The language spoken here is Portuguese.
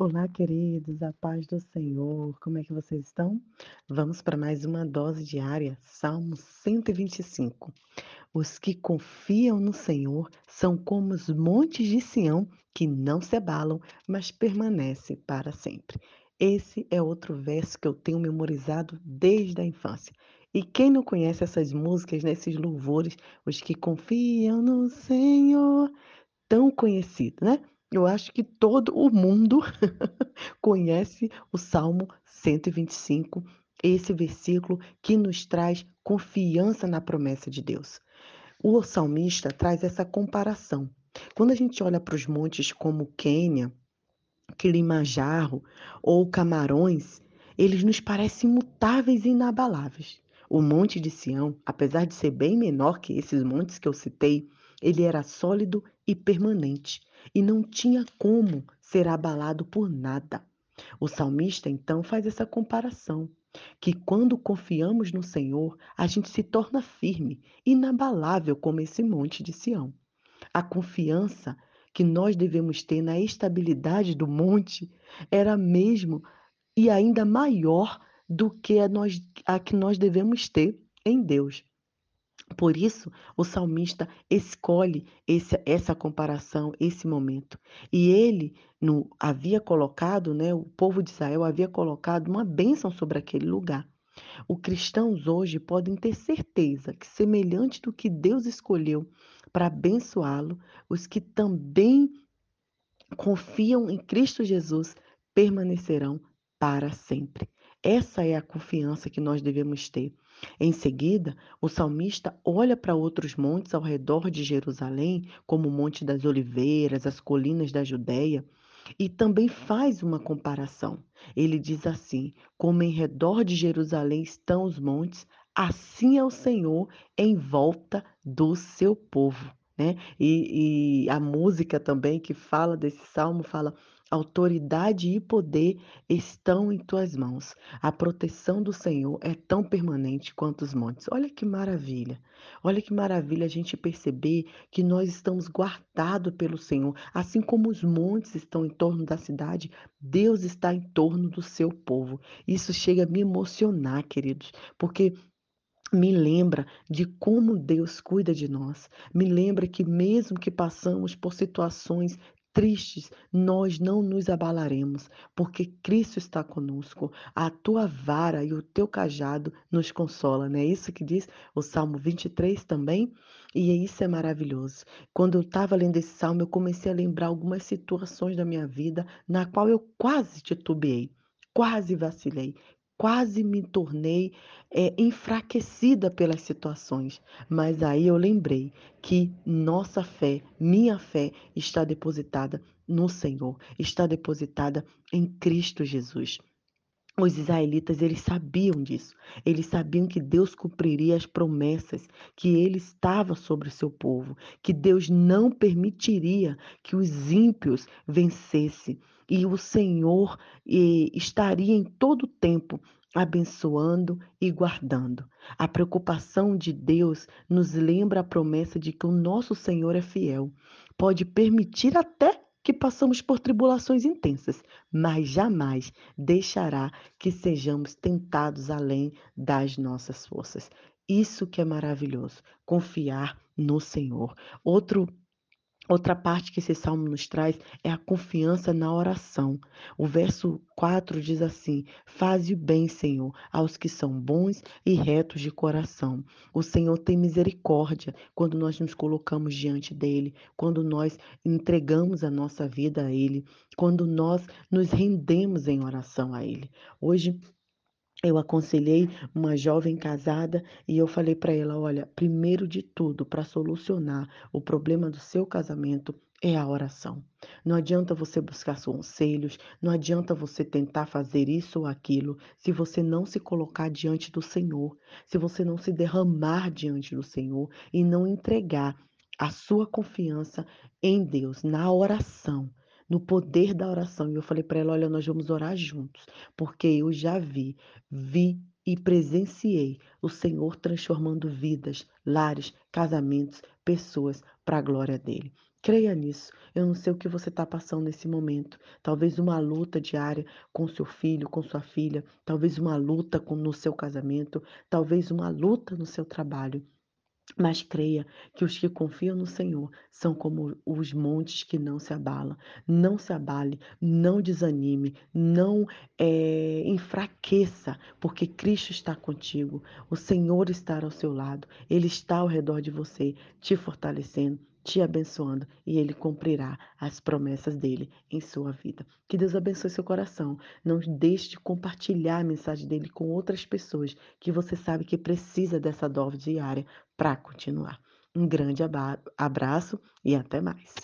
Olá, queridos, a paz do Senhor, como é que vocês estão? Vamos para mais uma dose diária, Salmo 125. Os que confiam no Senhor são como os montes de Sião, que não se abalam, mas permanecem para sempre. Esse é outro verso que eu tenho memorizado desde a infância. E quem não conhece essas músicas, né, esses louvores, os que confiam no Senhor, tão conhecido, né? Eu acho que todo o mundo conhece o Salmo 125, esse versículo que nos traz confiança na promessa de Deus. O salmista traz essa comparação. Quando a gente olha para os montes como Quênia, Kilimanjaro ou Camarões, eles nos parecem imutáveis e inabaláveis. O Monte de Sião, apesar de ser bem menor que esses montes que eu citei, ele era sólido e permanente e não tinha como ser abalado por nada. O salmista então faz essa comparação, que quando confiamos no Senhor, a gente se torna firme, inabalável como esse monte de Sião. A confiança que nós devemos ter na estabilidade do monte era mesmo e ainda maior do que a, nós, a que nós devemos ter em Deus. Por isso, o salmista escolhe esse, essa comparação, esse momento. E ele no, havia colocado, né, o povo de Israel havia colocado uma bênção sobre aquele lugar. Os cristãos hoje podem ter certeza que, semelhante do que Deus escolheu para abençoá-lo, os que também confiam em Cristo Jesus permanecerão para sempre. Essa é a confiança que nós devemos ter. Em seguida, o salmista olha para outros montes ao redor de Jerusalém, como o Monte das Oliveiras, as colinas da Judéia, e também faz uma comparação. Ele diz assim: Como em redor de Jerusalém estão os montes, assim é o Senhor em volta do seu povo. Né? E, e a música também que fala desse salmo fala: Autoridade e poder estão em tuas mãos. A proteção do Senhor é tão permanente quanto os montes. Olha que maravilha. Olha que maravilha a gente perceber que nós estamos guardados pelo Senhor. Assim como os montes estão em torno da cidade, Deus está em torno do seu povo. Isso chega a me emocionar, queridos, porque me lembra de como Deus cuida de nós. Me lembra que mesmo que passamos por situações tristes, nós não nos abalaremos, porque Cristo está conosco. A tua vara e o teu cajado nos consola, não é isso que diz o Salmo 23 também? E isso é maravilhoso. Quando eu estava lendo esse salmo, eu comecei a lembrar algumas situações da minha vida na qual eu quase titubeei, quase vacilei, quase me tornei é, enfraquecida pelas situações. Mas aí eu lembrei que nossa fé, minha fé, está depositada no Senhor, está depositada em Cristo Jesus. Os israelitas, eles sabiam disso. Eles sabiam que Deus cumpriria as promessas, que ele estava sobre o seu povo, que Deus não permitiria que os ímpios vencessem. E o Senhor e, estaria em todo o tempo abençoando e guardando. A preocupação de Deus nos lembra a promessa de que o nosso Senhor é fiel. Pode permitir até que passamos por tribulações intensas, mas jamais deixará que sejamos tentados além das nossas forças. Isso que é maravilhoso, confiar no Senhor. Outro Outra parte que esse salmo nos traz é a confiança na oração. O verso 4 diz assim: Faze bem, Senhor, aos que são bons e retos de coração. O Senhor tem misericórdia quando nós nos colocamos diante dele, quando nós entregamos a nossa vida a ele, quando nós nos rendemos em oração a ele. Hoje eu aconselhei uma jovem casada e eu falei para ela: olha, primeiro de tudo, para solucionar o problema do seu casamento é a oração. Não adianta você buscar conselhos, não adianta você tentar fazer isso ou aquilo, se você não se colocar diante do Senhor, se você não se derramar diante do Senhor e não entregar a sua confiança em Deus, na oração no poder da oração. E eu falei para ela: olha, nós vamos orar juntos, porque eu já vi, vi e presenciei o Senhor transformando vidas, lares, casamentos, pessoas para a glória dele. Creia nisso. Eu não sei o que você está passando nesse momento. Talvez uma luta diária com seu filho, com sua filha, talvez uma luta no seu casamento, talvez uma luta no seu trabalho. Mas creia que os que confiam no Senhor são como os montes que não se abalam. Não se abale, não desanime, não eh, enfraqueça, porque Cristo está contigo. O Senhor está ao seu lado, Ele está ao redor de você, te fortalecendo. Te abençoando e Ele cumprirá as promessas dele em sua vida. Que Deus abençoe seu coração. Não deixe de compartilhar a mensagem dele com outras pessoas que você sabe que precisa dessa dose diária para continuar. Um grande abraço e até mais.